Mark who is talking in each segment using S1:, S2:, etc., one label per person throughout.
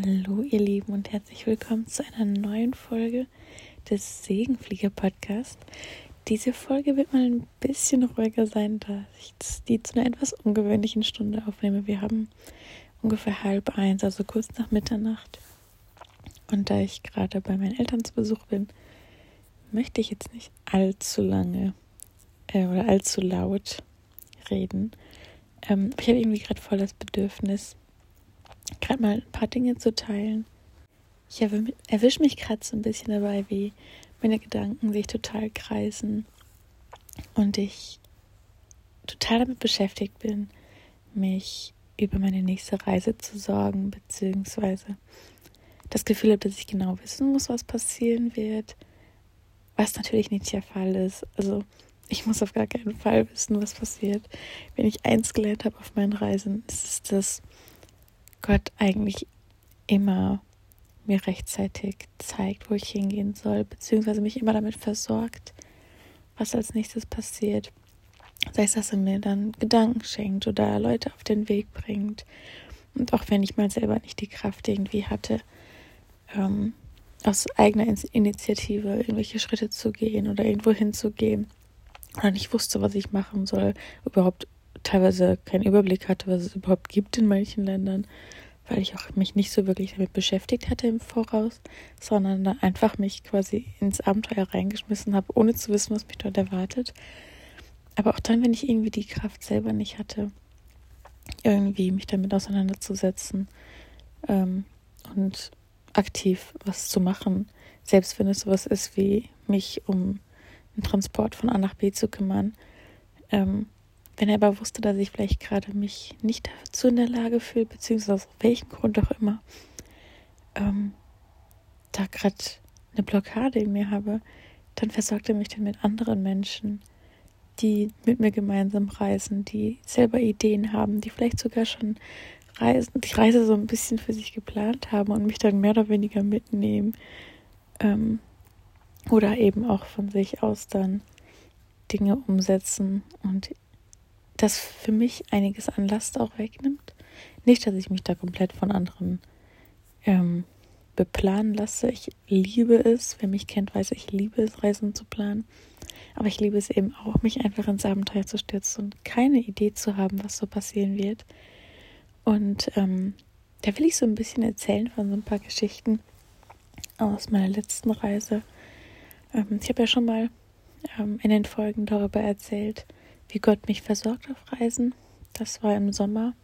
S1: Hallo ihr Lieben und herzlich willkommen zu einer neuen Folge des Segenflieger Podcast. Diese Folge wird mal ein bisschen ruhiger sein, da ich die zu einer etwas ungewöhnlichen Stunde aufnehme. Wir haben ungefähr halb eins, also kurz nach Mitternacht. Und da ich gerade bei meinen Eltern zu Besuch bin, möchte ich jetzt nicht allzu lange äh, oder allzu laut reden. Ähm, ich habe irgendwie gerade voll das Bedürfnis, gerade mal ein paar Dinge zu teilen. Ich erwische mich gerade so ein bisschen dabei, wie meine Gedanken sich total kreisen und ich total damit beschäftigt bin, mich über meine nächste Reise zu sorgen, beziehungsweise das Gefühl habe, dass ich genau wissen muss, was passieren wird, was natürlich nicht der Fall ist. Also ich muss auf gar keinen Fall wissen, was passiert. Wenn ich eins gelernt habe auf meinen Reisen, ist es, dass Gott eigentlich immer mir rechtzeitig zeigt, wo ich hingehen soll, beziehungsweise mich immer damit versorgt, was als nächstes passiert. Sei es, dass er mir dann Gedanken schenkt oder Leute auf den Weg bringt. Und auch wenn ich mal selber nicht die Kraft irgendwie hatte, ähm, aus eigener Initiative irgendwelche Schritte zu gehen oder irgendwo hinzugehen oder nicht wusste, was ich machen soll, überhaupt teilweise keinen Überblick hatte, was es überhaupt gibt in manchen Ländern, weil ich auch mich nicht so wirklich damit beschäftigt hatte im Voraus, sondern einfach mich quasi ins Abenteuer reingeschmissen habe, ohne zu wissen, was mich dort erwartet. Aber auch dann, wenn ich irgendwie die Kraft selber nicht hatte, irgendwie mich damit auseinanderzusetzen ähm, und aktiv was zu machen, selbst wenn es sowas ist wie mich um den Transport von A nach B zu kümmern, ähm, wenn er aber wusste, dass ich vielleicht gerade mich nicht dazu in der Lage fühle, beziehungsweise aus welchem Grund auch immer, ähm, da gerade eine Blockade in mir habe, dann versorgt er mich dann mit anderen Menschen, die mit mir gemeinsam reisen, die selber Ideen haben, die vielleicht sogar schon reisen, die Reise so ein bisschen für sich geplant haben und mich dann mehr oder weniger mitnehmen. Ähm, oder eben auch von sich aus dann Dinge umsetzen und das für mich einiges an Last auch wegnimmt. Nicht, dass ich mich da komplett von anderen ähm, beplanen lasse. Ich liebe es. Wer mich kennt, weiß, ich liebe es, Reisen zu planen. Aber ich liebe es eben auch, mich einfach ins Abenteuer zu stürzen und keine Idee zu haben, was so passieren wird. Und ähm, da will ich so ein bisschen erzählen von so ein paar Geschichten aus meiner letzten Reise. Ähm, ich habe ja schon mal ähm, in den Folgen darüber erzählt, wie Gott mich versorgt auf Reisen. Das war im Sommer.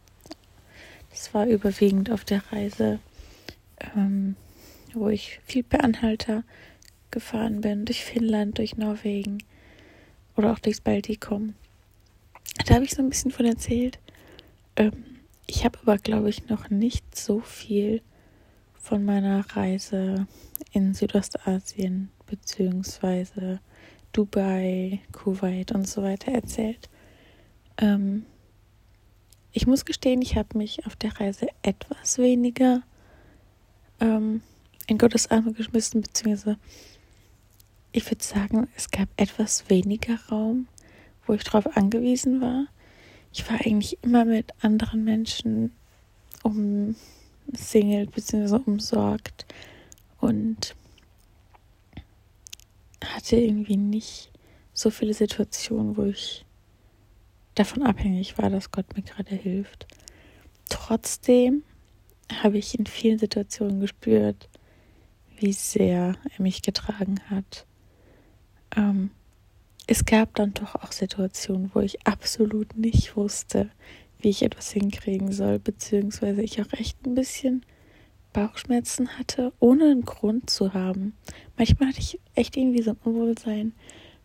S1: Das war überwiegend auf der Reise, ähm, wo ich viel per Anhalter gefahren bin, durch Finnland, durch Norwegen oder auch durchs Baltikum. Da habe ich so ein bisschen von erzählt. Ähm, ich habe aber, glaube ich, noch nicht so viel von meiner Reise in Südostasien beziehungsweise Dubai, Kuwait und so weiter erzählt. Ähm, ich muss gestehen, ich habe mich auf der Reise etwas weniger ähm, in Gottes Arme geschmissen, beziehungsweise ich würde sagen, es gab etwas weniger Raum, wo ich darauf angewiesen war. Ich war eigentlich immer mit anderen Menschen umsingelt bzw. umsorgt und hatte irgendwie nicht so viele Situationen, wo ich davon abhängig war, dass Gott mir gerade hilft. Trotzdem habe ich in vielen Situationen gespürt, wie sehr er mich getragen hat. Ähm, es gab dann doch auch Situationen, wo ich absolut nicht wusste, wie ich etwas hinkriegen soll, beziehungsweise ich auch echt ein bisschen Bauchschmerzen hatte, ohne einen Grund zu haben. Manchmal hatte ich echt irgendwie so ein Unwohlsein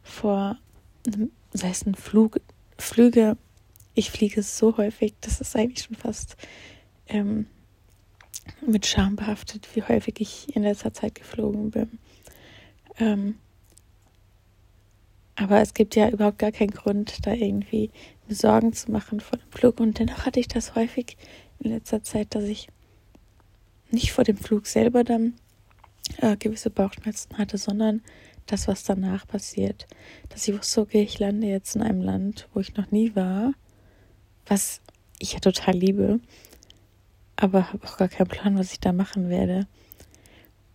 S1: vor, einem, sei es ein Flug, Flüge. Ich fliege so häufig, das ist eigentlich schon fast ähm, mit Scham behaftet, wie häufig ich in letzter Zeit geflogen bin. Ähm, aber es gibt ja überhaupt gar keinen Grund, da irgendwie Sorgen zu machen vor dem Flug. Und dennoch hatte ich das häufig in letzter Zeit, dass ich nicht vor dem Flug selber dann äh, gewisse Bauchschmerzen hatte, sondern das, was danach passiert. Dass ich wusste, okay, ich lande jetzt in einem Land, wo ich noch nie war, was ich ja total liebe. aber habe auch gar keinen Plan, was ich da machen werde.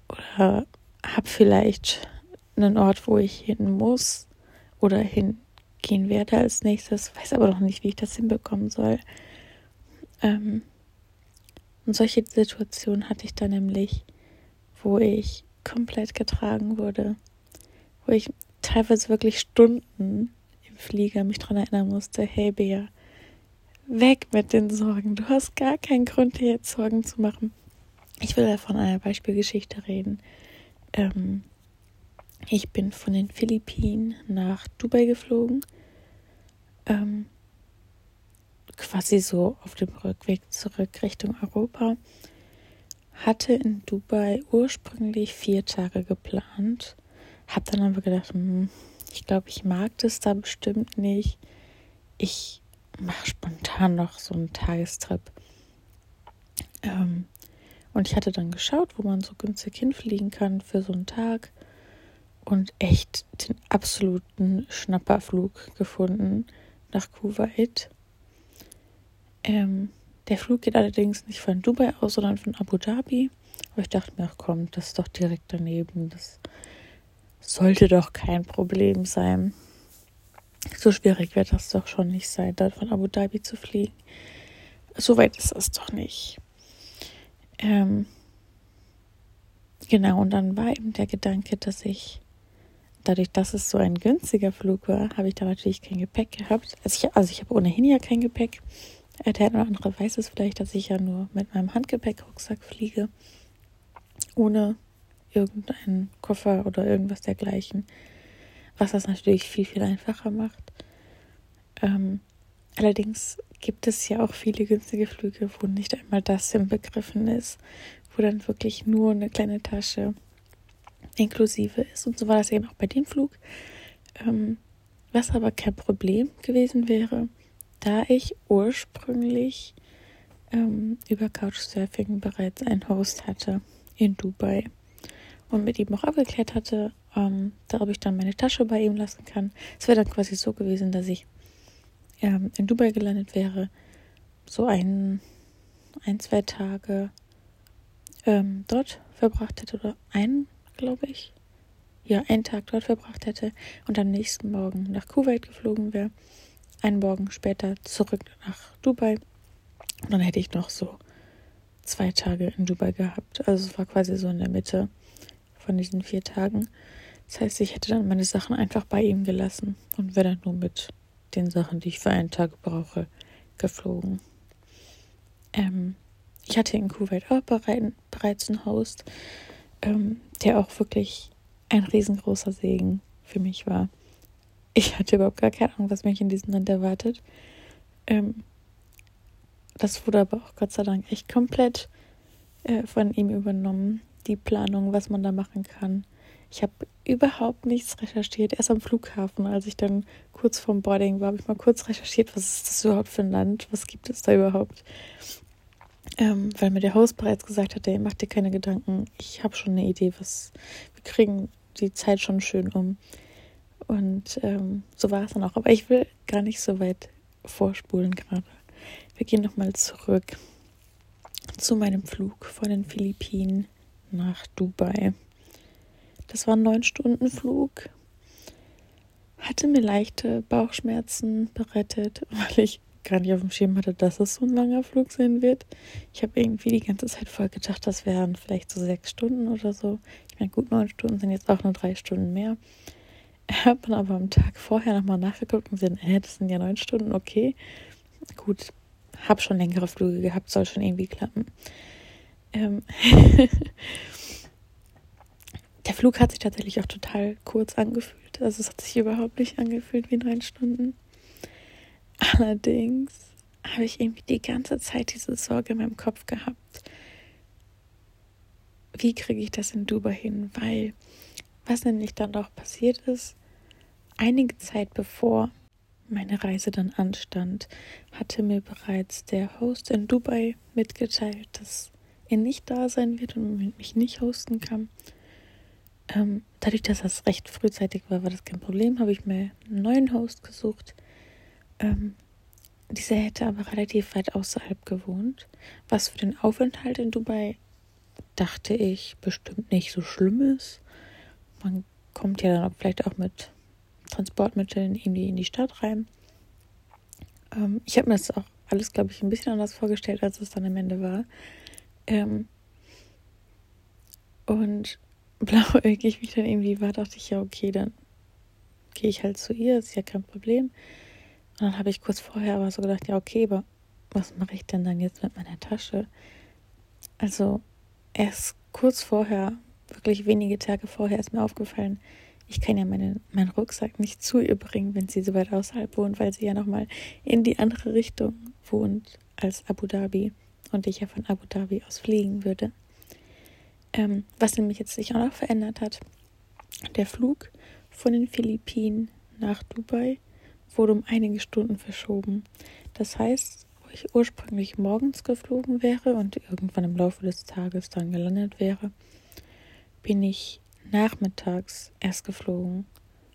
S1: Oder habe vielleicht einen Ort, wo ich hin muss oder hingehen werde als nächstes, weiß aber noch nicht, wie ich das hinbekommen soll. Ähm, und solche Situationen hatte ich da nämlich, wo ich komplett getragen wurde, wo ich teilweise wirklich Stunden im Flieger mich daran erinnern musste, hey Bea, weg mit den Sorgen. Du hast gar keinen Grund, dir jetzt Sorgen zu machen. Ich will da von einer Beispielgeschichte reden. Ähm, ich bin von den Philippinen nach Dubai geflogen. Ähm, quasi so auf dem Rückweg zurück Richtung Europa. Hatte in Dubai ursprünglich vier Tage geplant. Hab dann aber gedacht, hm, ich glaube, ich mag das da bestimmt nicht. Ich mache spontan noch so einen Tagestrip. Ähm, und ich hatte dann geschaut, wo man so günstig hinfliegen kann für so einen Tag und echt den absoluten Schnapperflug gefunden nach Kuwait. Ähm, der Flug geht allerdings nicht von Dubai aus, sondern von Abu Dhabi. Aber ich dachte mir, ach komm, das ist doch direkt daneben. Das sollte doch kein Problem sein. So schwierig wird das doch schon nicht sein, dann von Abu Dhabi zu fliegen. So weit ist das doch nicht. Ähm, genau, und dann war eben der Gedanke, dass ich, dadurch, dass es so ein günstiger Flug war, habe ich da natürlich kein Gepäck gehabt. Also ich, also ich habe ohnehin ja kein Gepäck. Äh, der eine oder andere weiß es vielleicht, dass ich ja nur mit meinem Handgepäckrucksack fliege. Ohne irgendeinen Koffer oder irgendwas dergleichen. Was das natürlich viel, viel einfacher macht. Ähm, allerdings gibt es ja auch viele günstige Flüge, wo nicht einmal das inbegriffen ist, wo dann wirklich nur eine kleine Tasche inklusive ist. Und so war das eben auch bei dem Flug. Ähm, was aber kein Problem gewesen wäre, da ich ursprünglich ähm, über Couchsurfing bereits einen Host hatte in Dubai und mit ihm auch abgeklärt hatte, ähm, ob ich dann meine Tasche bei ihm lassen kann. Es wäre dann quasi so gewesen, dass ich ähm, in Dubai gelandet wäre, so ein, ein zwei Tage ähm, dort verbracht hätte oder einen, glaube ich. Ja, einen Tag dort verbracht hätte und am nächsten Morgen nach Kuwait geflogen wäre. Einen Morgen später zurück nach Dubai. Und dann hätte ich noch so zwei Tage in Dubai gehabt. Also es war quasi so in der Mitte von diesen vier Tagen. Das heißt, ich hätte dann meine Sachen einfach bei ihm gelassen und wäre dann nur mit den Sachen, die ich für einen Tag brauche, geflogen. Ähm, ich hatte in Kuwait auch bereits einen Host, ähm, der auch wirklich ein riesengroßer Segen für mich war. Ich hatte überhaupt gar keine Ahnung, was mich in diesem Land erwartet. Ähm, das wurde aber auch Gott sei Dank echt komplett äh, von ihm übernommen, die Planung, was man da machen kann. Ich habe überhaupt nichts recherchiert. Erst am Flughafen, als ich dann kurz vorm Boarding war, habe ich mal kurz recherchiert, was ist das überhaupt für ein Land? Was gibt es da überhaupt? Ähm, weil mir der Host bereits gesagt hat, ey, mach dir keine Gedanken. Ich habe schon eine Idee, was wir kriegen die Zeit schon schön um. Und ähm, so war es dann auch. Aber ich will gar nicht so weit vorspulen gerade. Wir gehen nochmal zurück zu meinem Flug von den Philippinen nach Dubai. Das war ein neun Stunden Flug. Hatte mir leichte Bauchschmerzen berettet, weil ich gar nicht auf dem Schirm hatte, dass es so ein langer Flug sein wird. Ich habe irgendwie die ganze Zeit voll gedacht, das wären vielleicht so sechs Stunden oder so. Ich meine, gut, neun Stunden sind jetzt auch nur drei Stunden mehr. Habe dann aber am Tag vorher nochmal nachgeguckt und gesehen, äh, das sind ja neun Stunden, okay. Gut, habe schon längere Flüge gehabt, soll schon irgendwie klappen. Ähm Der Flug hat sich tatsächlich auch total kurz angefühlt. Also es hat sich überhaupt nicht angefühlt wie neun Stunden. Allerdings habe ich irgendwie die ganze Zeit diese Sorge in meinem Kopf gehabt. Wie kriege ich das in Dubai hin? Weil, was nämlich dann auch passiert ist, einige Zeit bevor meine Reise dann anstand, hatte mir bereits der Host in Dubai mitgeteilt, dass er nicht da sein wird und mich nicht hosten kann. Ähm, dadurch, dass das recht frühzeitig war, war das kein Problem. Habe ich mir einen neuen Host gesucht. Ähm, dieser hätte aber relativ weit außerhalb gewohnt, was für den Aufenthalt in Dubai, dachte ich, bestimmt nicht so schlimm ist. Man kommt ja dann auch vielleicht auch mit Transportmitteln irgendwie in die Stadt rein. Ähm, ich habe mir das auch alles, glaube ich, ein bisschen anders vorgestellt, als es dann am Ende war. Ähm, und blauäugig, wie ich dann irgendwie war, dachte ich, ja, okay, dann gehe ich halt zu ihr, ist ja kein Problem. Und dann habe ich kurz vorher aber so gedacht, ja, okay, aber was mache ich denn dann jetzt mit meiner Tasche? Also erst kurz vorher, wirklich wenige Tage vorher, ist mir aufgefallen, ich kann ja meine, meinen Rucksack nicht zu ihr bringen, wenn sie so weit außerhalb wohnt, weil sie ja nochmal in die andere Richtung wohnt als Abu Dhabi und ich ja von Abu Dhabi aus fliegen würde. Ähm, was nämlich jetzt sich auch noch verändert hat, der Flug von den Philippinen nach Dubai wurde um einige Stunden verschoben. Das heißt, wo ich ursprünglich morgens geflogen wäre und irgendwann im Laufe des Tages dann gelandet wäre, bin ich nachmittags erst geflogen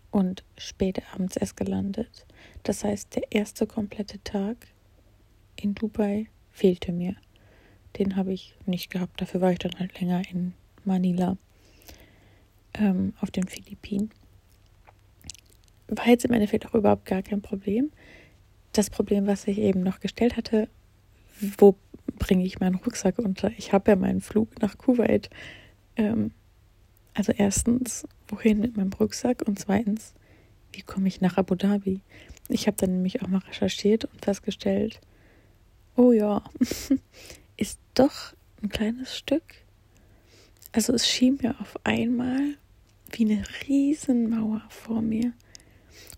S1: und spät abends erst gelandet. Das heißt, der erste komplette Tag in Dubai fehlte mir. Den habe ich nicht gehabt. Dafür war ich dann halt länger in Manila ähm, auf den Philippinen. War jetzt im Endeffekt auch überhaupt gar kein Problem. Das Problem, was ich eben noch gestellt hatte, wo bringe ich meinen Rucksack unter? Ich habe ja meinen Flug nach Kuwait. Ähm, also erstens, wohin mit meinem Rucksack? Und zweitens, wie komme ich nach Abu Dhabi? Ich habe dann nämlich auch mal recherchiert und festgestellt, oh ja, ist doch ein kleines Stück. Also es schien mir auf einmal wie eine Riesenmauer vor mir.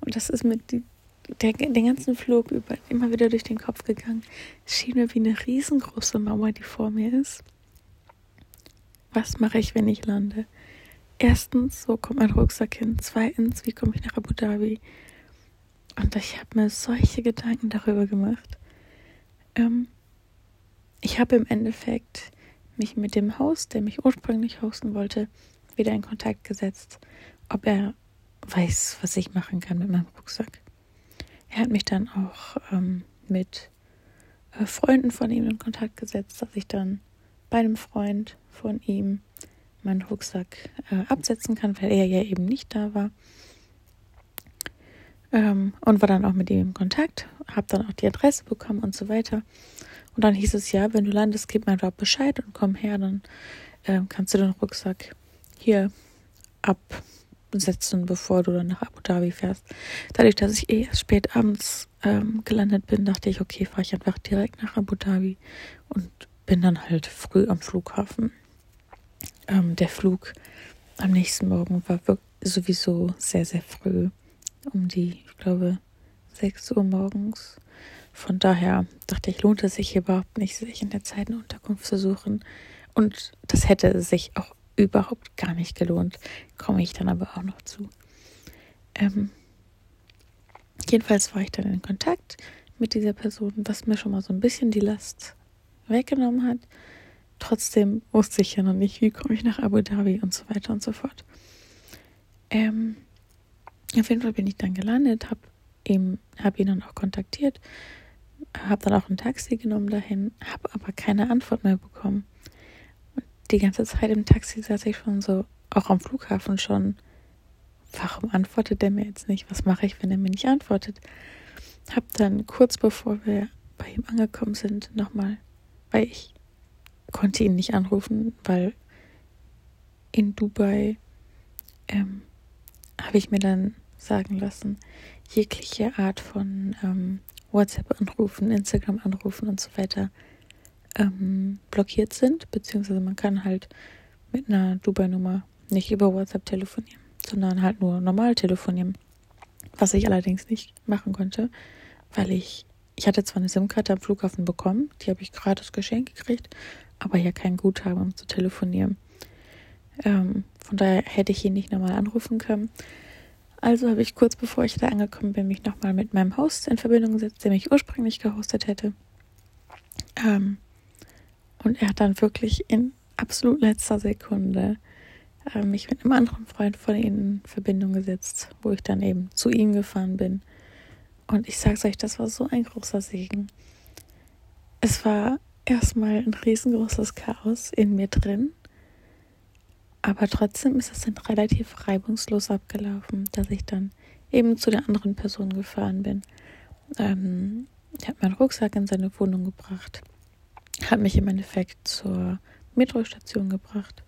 S1: Und das ist mit die, der, den ganzen Flug über immer wieder durch den Kopf gegangen. Es schien mir wie eine riesengroße Mauer, die vor mir ist. Was mache ich, wenn ich lande? Erstens, wo kommt mein Rucksack hin? Zweitens, wie komme ich nach Abu Dhabi? Und ich habe mir solche Gedanken darüber gemacht. Ähm, ich habe im Endeffekt mich mit dem Host, der mich ursprünglich hosten wollte, wieder in Kontakt gesetzt, ob er weiß, was ich machen kann mit meinem Rucksack. Er hat mich dann auch ähm, mit äh, Freunden von ihm in Kontakt gesetzt, dass ich dann bei einem Freund von ihm meinen Rucksack äh, absetzen kann, weil er ja eben nicht da war. Ähm, und war dann auch mit ihm in Kontakt, habe dann auch die Adresse bekommen und so weiter. Und dann hieß es ja, wenn du landest, gib mir dort Bescheid und komm her, dann äh, kannst du den Rucksack hier absetzen, bevor du dann nach Abu Dhabi fährst. Dadurch, dass ich eh erst spät abends ähm, gelandet bin, dachte ich, okay, fahre ich einfach direkt nach Abu Dhabi und bin dann halt früh am Flughafen. Ähm, der Flug am nächsten Morgen war sowieso sehr, sehr früh. Um die, ich glaube, 6 Uhr morgens. Von daher dachte ich, lohnt es sich überhaupt nicht, sich in der Zeit eine Unterkunft zu suchen. Und das hätte sich auch überhaupt gar nicht gelohnt. Komme ich dann aber auch noch zu. Ähm, jedenfalls war ich dann in Kontakt mit dieser Person, was mir schon mal so ein bisschen die Last weggenommen hat. Trotzdem wusste ich ja noch nicht, wie komme ich nach Abu Dhabi und so weiter und so fort. Ähm, auf jeden Fall bin ich dann gelandet, habe hab ihn dann auch kontaktiert habe dann auch ein Taxi genommen dahin, habe aber keine Antwort mehr bekommen. Und die ganze Zeit im Taxi saß ich schon so, auch am Flughafen schon, warum antwortet der mir jetzt nicht? Was mache ich, wenn er mir nicht antwortet? Habe dann kurz bevor wir bei ihm angekommen sind, nochmal, weil ich konnte ihn nicht anrufen, weil in Dubai ähm, habe ich mir dann sagen lassen, jegliche Art von ähm, WhatsApp-Anrufen, Instagram-Anrufen und so weiter ähm, blockiert sind, beziehungsweise man kann halt mit einer Dubai-Nummer nicht über WhatsApp telefonieren, sondern halt nur normal telefonieren. Was ich allerdings nicht machen konnte, weil ich, ich hatte zwar eine SIM-Karte am Flughafen bekommen, die habe ich gratis geschenkt gekriegt, aber ja kein Guthaben, um zu telefonieren. Ähm, von daher hätte ich ihn nicht normal anrufen können. Also habe ich kurz bevor ich da angekommen bin, mich nochmal mit meinem Host in Verbindung gesetzt, der mich ursprünglich gehostet hätte. Ähm, und er hat dann wirklich in absolut letzter Sekunde äh, mich mit einem anderen Freund von ihnen in Verbindung gesetzt, wo ich dann eben zu ihm gefahren bin Und ich sag's euch, das war so ein großer Segen. Es war erstmal ein riesengroßes Chaos in mir drin. Aber trotzdem ist es dann relativ reibungslos abgelaufen, dass ich dann eben zu der anderen Person gefahren bin. Ähm, er hat meinen Rucksack in seine Wohnung gebracht, hat mich im Endeffekt zur Metrostation gebracht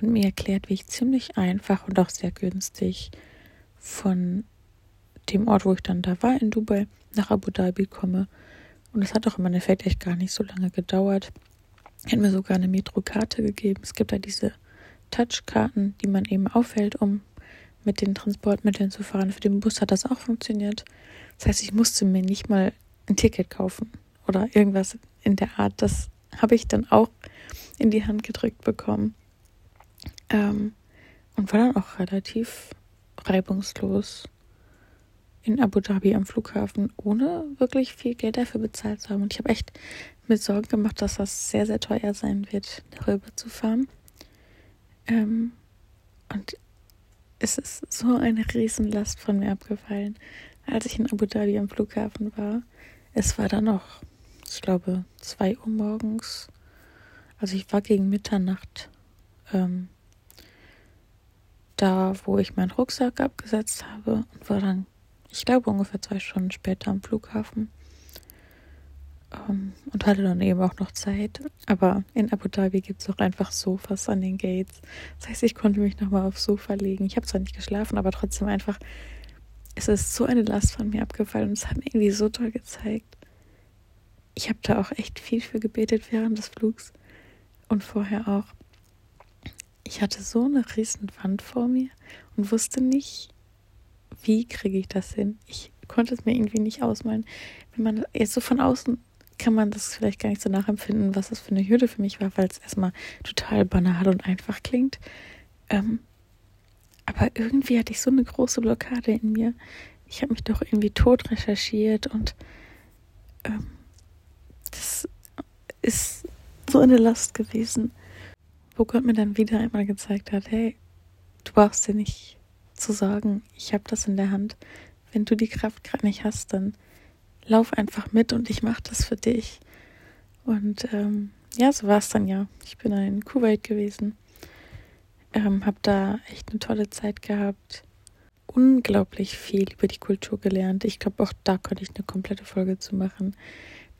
S1: und mir erklärt, wie ich ziemlich einfach und auch sehr günstig von dem Ort, wo ich dann da war, in Dubai, nach Abu Dhabi komme. Und es hat auch im Endeffekt echt gar nicht so lange gedauert. Er hat mir sogar eine Metrokarte gegeben. Es gibt da diese Touchkarten, die man eben aufhält, um mit den Transportmitteln zu fahren. Für den Bus hat das auch funktioniert. Das heißt, ich musste mir nicht mal ein Ticket kaufen oder irgendwas in der Art. Das habe ich dann auch in die Hand gedrückt bekommen. Ähm, und war dann auch relativ reibungslos in Abu Dhabi am Flughafen, ohne wirklich viel Geld dafür bezahlt zu haben. Und ich habe echt mir Sorgen gemacht, dass das sehr, sehr teuer sein wird, darüber zu fahren. Ähm, und es ist so eine Riesenlast von mir abgefallen, als ich in Abu Dhabi am Flughafen war. Es war dann noch, ich glaube, zwei Uhr morgens. Also ich war gegen Mitternacht ähm, da, wo ich meinen Rucksack abgesetzt habe und war dann, ich glaube, ungefähr zwei Stunden später am Flughafen. Um, ähm, und hatte dann eben auch noch Zeit. Aber in Abu Dhabi gibt es auch einfach Sofas an den Gates. Das heißt, ich konnte mich nochmal aufs Sofa legen. Ich habe zwar nicht geschlafen, aber trotzdem einfach, es ist so eine Last von mir abgefallen und es hat mir irgendwie so toll gezeigt. Ich habe da auch echt viel für gebetet während des Flugs und vorher auch. Ich hatte so eine riesen Wand vor mir und wusste nicht, wie kriege ich das hin. Ich konnte es mir irgendwie nicht ausmalen. Wenn man jetzt so von außen kann man das vielleicht gar nicht so nachempfinden, was das für eine Hürde für mich war, weil es erstmal total banal und einfach klingt. Ähm, aber irgendwie hatte ich so eine große Blockade in mir. Ich habe mich doch irgendwie tot recherchiert und ähm, das ist so eine Last gewesen, wo Gott mir dann wieder einmal gezeigt hat, hey, du brauchst dir nicht zu sagen, ich habe das in der Hand. Wenn du die Kraft gerade nicht hast, dann lauf einfach mit und ich mache das für dich. Und ähm, ja, so war es dann ja. Ich bin in Kuwait gewesen, ähm, habe da echt eine tolle Zeit gehabt, unglaublich viel über die Kultur gelernt. Ich glaube, auch da konnte ich eine komplette Folge zu machen.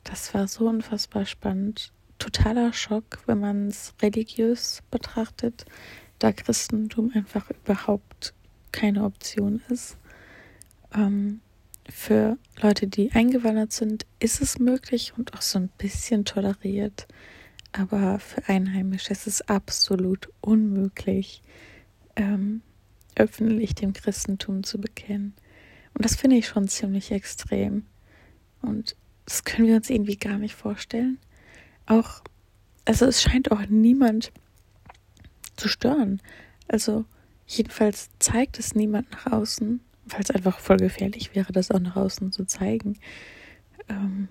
S1: Das war so unfassbar spannend. Totaler Schock, wenn man es religiös betrachtet, da Christentum einfach überhaupt keine Option ist. Ähm, für Leute, die eingewandert sind, ist es möglich und auch so ein bisschen toleriert. Aber für Einheimische ist es absolut unmöglich, ähm, öffentlich dem Christentum zu bekennen. Und das finde ich schon ziemlich extrem. Und das können wir uns irgendwie gar nicht vorstellen. Auch, also es scheint auch niemand zu stören. Also jedenfalls zeigt es niemand nach außen weil es einfach voll gefährlich wäre, das auch nach außen zu zeigen. Ähm,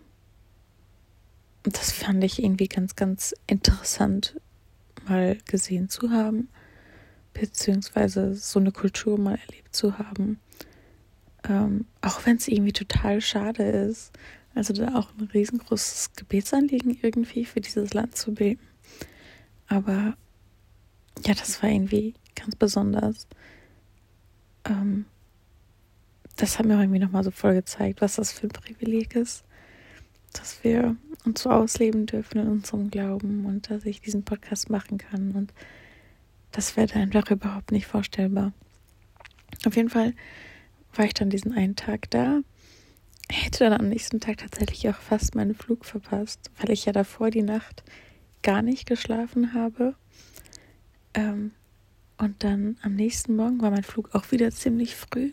S1: das fand ich irgendwie ganz, ganz interessant mal gesehen zu haben, beziehungsweise so eine Kultur mal erlebt zu haben. Ähm, auch wenn es irgendwie total schade ist. Also da auch ein riesengroßes Gebetsanliegen irgendwie für dieses Land zu beten. Aber ja, das war irgendwie ganz besonders. Ähm, das hat mir irgendwie nochmal so voll gezeigt, was das für ein Privileg ist, dass wir uns so ausleben dürfen in unserem Glauben und dass ich diesen Podcast machen kann. Und das wäre einfach überhaupt nicht vorstellbar. Auf jeden Fall war ich dann diesen einen Tag da, hätte dann am nächsten Tag tatsächlich auch fast meinen Flug verpasst, weil ich ja davor die Nacht gar nicht geschlafen habe. Ähm, und dann am nächsten Morgen war mein Flug auch wieder ziemlich früh.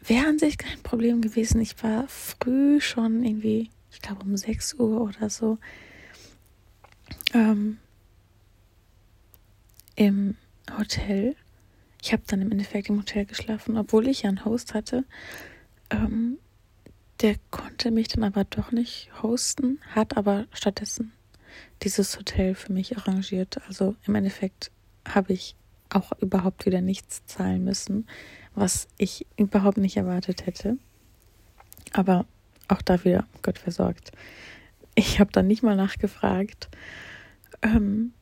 S1: Wäre an sich kein Problem gewesen. Ich war früh schon irgendwie, ich glaube um 6 Uhr oder so, ähm, im Hotel. Ich habe dann im Endeffekt im Hotel geschlafen, obwohl ich ja einen Host hatte. Ähm, der konnte mich dann aber doch nicht hosten, hat aber stattdessen dieses Hotel für mich arrangiert. Also im Endeffekt habe ich auch überhaupt wieder nichts zahlen müssen, was ich überhaupt nicht erwartet hätte. Aber auch da wieder Gott versorgt. Ich habe dann nicht mal nachgefragt. Ähm,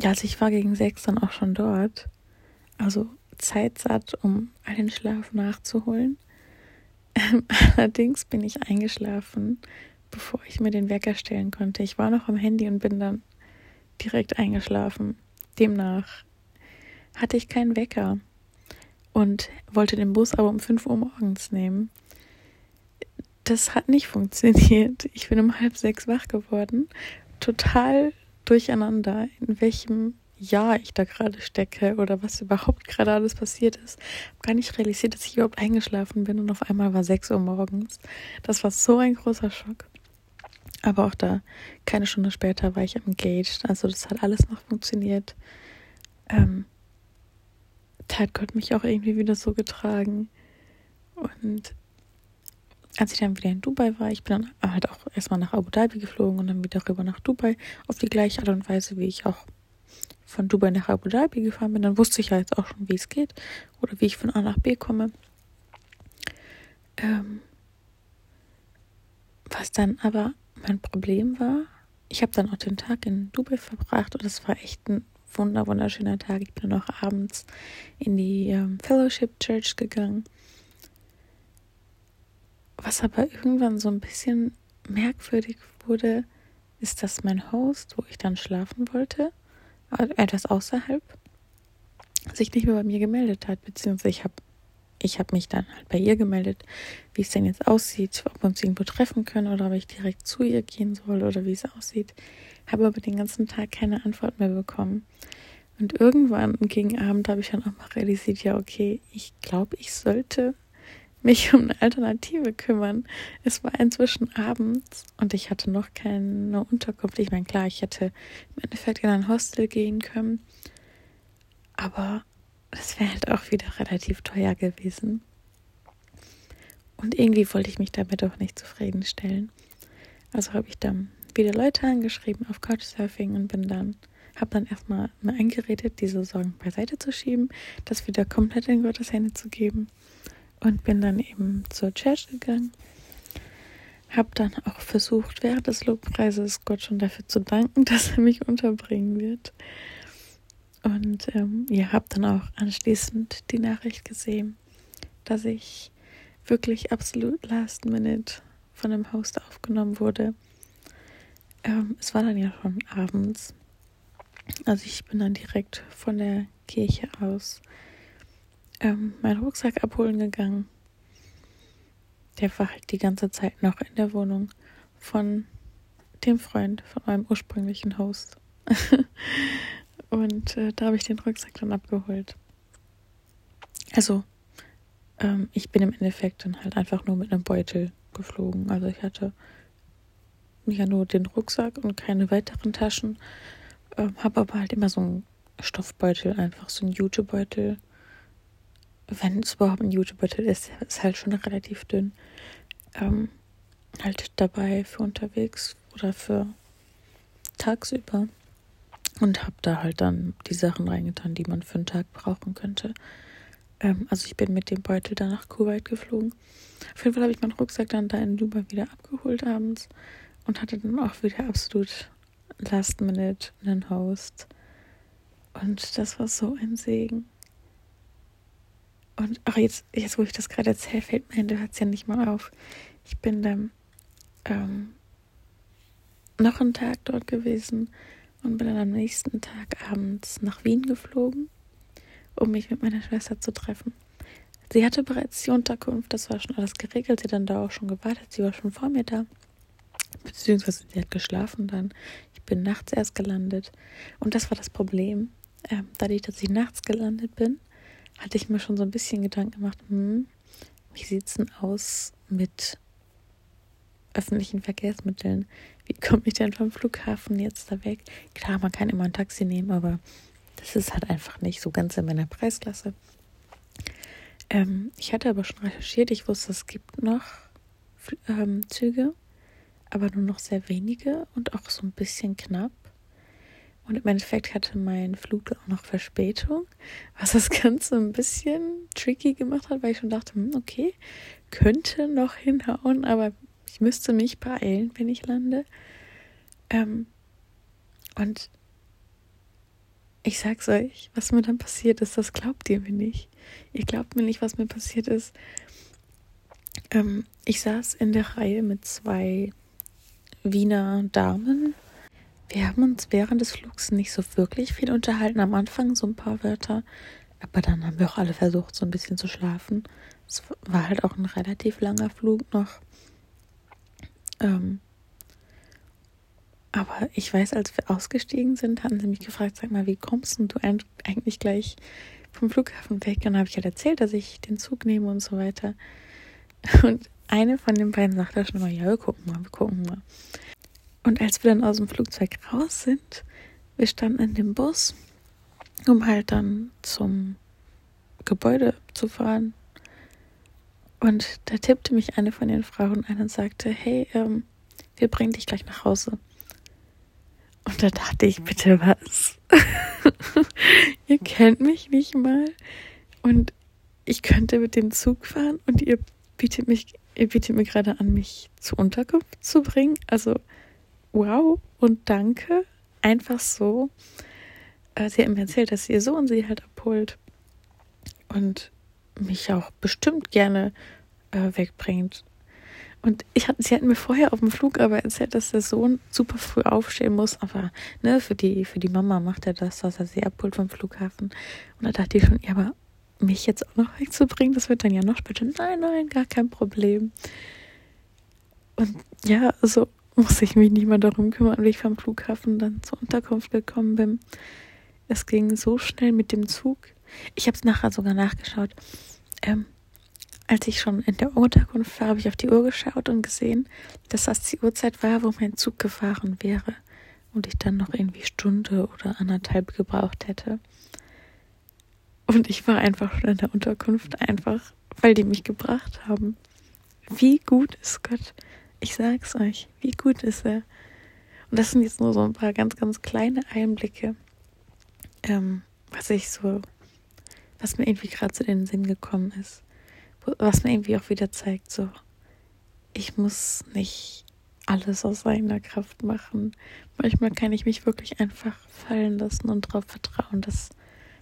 S1: ja, also ich war gegen sechs dann auch schon dort. Also Zeit satt, um den Schlaf nachzuholen. Ähm, allerdings bin ich eingeschlafen, bevor ich mir den Wecker stellen konnte. Ich war noch am Handy und bin dann direkt eingeschlafen. Demnach hatte ich keinen Wecker und wollte den Bus aber um 5 Uhr morgens nehmen. Das hat nicht funktioniert. Ich bin um halb sechs wach geworden, total durcheinander, in welchem Jahr ich da gerade stecke oder was überhaupt gerade alles passiert ist. Hab gar nicht realisiert, dass ich überhaupt eingeschlafen bin und auf einmal war 6 Uhr morgens. Das war so ein großer Schock. Aber auch da, keine Stunde später war ich engaged. Also das hat alles noch funktioniert. Ähm, da hat Gott mich auch irgendwie wieder so getragen. Und als ich dann wieder in Dubai war, ich bin dann halt auch erstmal nach Abu Dhabi geflogen und dann wieder rüber nach Dubai auf die gleiche Art und Weise, wie ich auch von Dubai nach Abu Dhabi gefahren bin. Dann wusste ich ja jetzt auch schon, wie es geht oder wie ich von A nach B komme. Ähm, was dann aber mein Problem war, ich habe dann auch den Tag in Dubai verbracht und es war echt ein wunder wunderschöner Tag. Ich bin auch abends in die ähm, Fellowship Church gegangen. Was aber irgendwann so ein bisschen merkwürdig wurde, ist, dass mein Host, wo ich dann schlafen wollte, etwas außerhalb, sich nicht mehr bei mir gemeldet hat, beziehungsweise ich habe ich habe mich dann halt bei ihr gemeldet, wie es denn jetzt aussieht, ob wir uns irgendwo treffen können oder ob ich direkt zu ihr gehen soll oder wie es aussieht. Habe aber den ganzen Tag keine Antwort mehr bekommen. Und irgendwann gegen Abend habe ich dann auch mal realisiert, ja, okay, ich glaube, ich sollte mich um eine Alternative kümmern. Es war inzwischen abends und ich hatte noch keine Unterkunft. Ich meine, klar, ich hätte im Endeffekt in ein Hostel gehen können. Aber das wäre halt auch wieder relativ teuer gewesen. Und irgendwie wollte ich mich damit auch nicht zufriedenstellen. Also habe ich dann wieder Leute angeschrieben auf Couchsurfing und bin dann, habe dann erstmal mir eingeredet, diese Sorgen beiseite zu schieben, das wieder komplett in Gottes Hände zu geben und bin dann eben zur Church gegangen. Habe dann auch versucht, während des Lobpreises Gott schon dafür zu danken, dass er mich unterbringen wird. Und ähm, ihr habt dann auch anschließend die Nachricht gesehen, dass ich wirklich absolut last minute von dem Host aufgenommen wurde. Ähm, es war dann ja schon abends. Also ich bin dann direkt von der Kirche aus ähm, meinen Rucksack abholen gegangen. Der war halt die ganze Zeit noch in der Wohnung von dem Freund von meinem ursprünglichen Host. Und äh, da habe ich den Rucksack dann abgeholt. Also, ähm, ich bin im Endeffekt dann halt einfach nur mit einem Beutel geflogen. Also ich hatte ja nur den Rucksack und keine weiteren Taschen. Ähm, habe aber halt immer so einen Stoffbeutel, einfach so einen Jutebeutel. Wenn es überhaupt ein Jutebeutel ist, ist halt schon relativ dünn. Ähm, halt dabei für unterwegs oder für tagsüber und habe da halt dann die Sachen reingetan, die man für einen Tag brauchen könnte. Ähm, also ich bin mit dem Beutel dann nach Kuwait geflogen. Auf jeden Fall habe ich meinen Rucksack dann da in Dubai wieder abgeholt abends und hatte dann auch wieder absolut last minute einen Host. Und das war so ein Segen. Und auch jetzt, jetzt wo ich das gerade erzähle, fällt mir Ende es ja nicht mal auf. Ich bin dann ähm, noch einen Tag dort gewesen und bin dann am nächsten Tag abends nach Wien geflogen, um mich mit meiner Schwester zu treffen. Sie hatte bereits die Unterkunft, das war schon alles geregelt. Sie hat dann da auch schon gewartet, sie war schon vor mir da. Beziehungsweise sie hat geschlafen dann. Ich bin nachts erst gelandet. Und das war das Problem. Ähm, dadurch, dass ich nachts gelandet bin, hatte ich mir schon so ein bisschen Gedanken gemacht, hm, wie sieht es denn aus mit öffentlichen Verkehrsmitteln. Wie komme ich denn vom Flughafen jetzt da weg? Klar, man kann immer ein Taxi nehmen, aber das ist halt einfach nicht so ganz in meiner Preisklasse. Ähm, ich hatte aber schon recherchiert, ich wusste, es gibt noch ähm, Züge, aber nur noch sehr wenige und auch so ein bisschen knapp. Und im Endeffekt hatte mein Flug auch noch Verspätung, was das Ganze ein bisschen tricky gemacht hat, weil ich schon dachte, hm, okay, könnte noch hinhauen, aber ich müsste mich beeilen, wenn ich lande. Ähm, und ich sag's euch, was mir dann passiert ist, das glaubt ihr mir nicht. Ihr glaubt mir nicht, was mir passiert ist. Ähm, ich saß in der Reihe mit zwei Wiener Damen. Wir haben uns während des Flugs nicht so wirklich viel unterhalten. Am Anfang so ein paar Wörter, aber dann haben wir auch alle versucht, so ein bisschen zu schlafen. Es war halt auch ein relativ langer Flug noch. Ähm, aber ich weiß, als wir ausgestiegen sind, hatten sie mich gefragt, sag mal, wie kommst du eigentlich gleich vom Flughafen weg? Und dann habe ich halt erzählt, dass ich den Zug nehme und so weiter. Und eine von den beiden sagte schon mal, ja, wir gucken mal, wir gucken mal. Und als wir dann aus dem Flugzeug raus sind, wir standen in dem Bus, um halt dann zum Gebäude zu fahren. Und da tippte mich eine von den Frauen ein und sagte, hey, ähm, wir bringen dich gleich nach Hause. Und da dachte ich, bitte was? ihr kennt mich nicht mal. Und ich könnte mit dem Zug fahren und ihr bietet mich, ihr bietet mir gerade an, mich zur Unterkunft zu bringen. Also, wow und danke. Einfach so. Äh, sie hat mir erzählt, dass ihr Sohn sie halt abholt. Und mich auch bestimmt gerne äh, wegbringt. Und ich hat, sie hatten mir vorher auf dem Flug aber erzählt, dass der Sohn super früh aufstehen muss. Aber ne, für die, für die Mama macht er das, dass er sie abholt vom Flughafen. Und da dachte ich schon, ja, aber mich jetzt auch noch wegzubringen, das wird dann ja noch später. Nein, nein, gar kein Problem. Und ja, so muss ich mich nicht mehr darum kümmern, wie ich vom Flughafen dann zur Unterkunft gekommen bin. Es ging so schnell mit dem Zug. Ich habe es nachher sogar nachgeschaut. Ähm, als ich schon in der Unterkunft war, habe ich auf die Uhr geschaut und gesehen, dass das die Uhrzeit war, wo mein Zug gefahren wäre und ich dann noch irgendwie Stunde oder anderthalb gebraucht hätte. Und ich war einfach schon in der Unterkunft, einfach weil die mich gebracht haben. Wie gut ist Gott? Ich sag's euch, wie gut ist er? Und das sind jetzt nur so ein paar ganz, ganz kleine Einblicke, ähm, was ich so, was mir irgendwie gerade zu den Sinn gekommen ist was mir irgendwie auch wieder zeigt, so, ich muss nicht alles aus eigener Kraft machen. Manchmal kann ich mich wirklich einfach fallen lassen und darauf vertrauen, dass,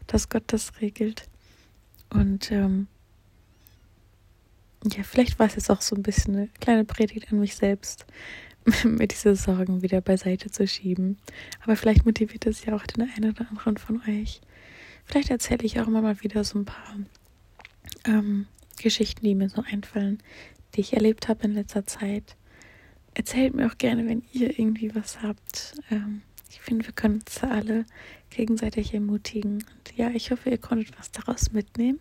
S1: dass Gott das regelt. Und ähm, ja, vielleicht war es jetzt auch so ein bisschen eine kleine Predigt an mich selbst, mir diese Sorgen wieder beiseite zu schieben. Aber vielleicht motiviert es ja auch den einen oder anderen von euch. Vielleicht erzähle ich auch immer mal wieder so ein paar ähm, Geschichten, die mir so einfallen, die ich erlebt habe in letzter Zeit. Erzählt mir auch gerne, wenn ihr irgendwie was habt. Ähm, ich finde, wir können uns alle gegenseitig ermutigen. Und ja, ich hoffe, ihr konntet was daraus mitnehmen.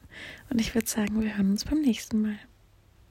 S1: Und ich würde sagen, wir hören uns beim nächsten Mal.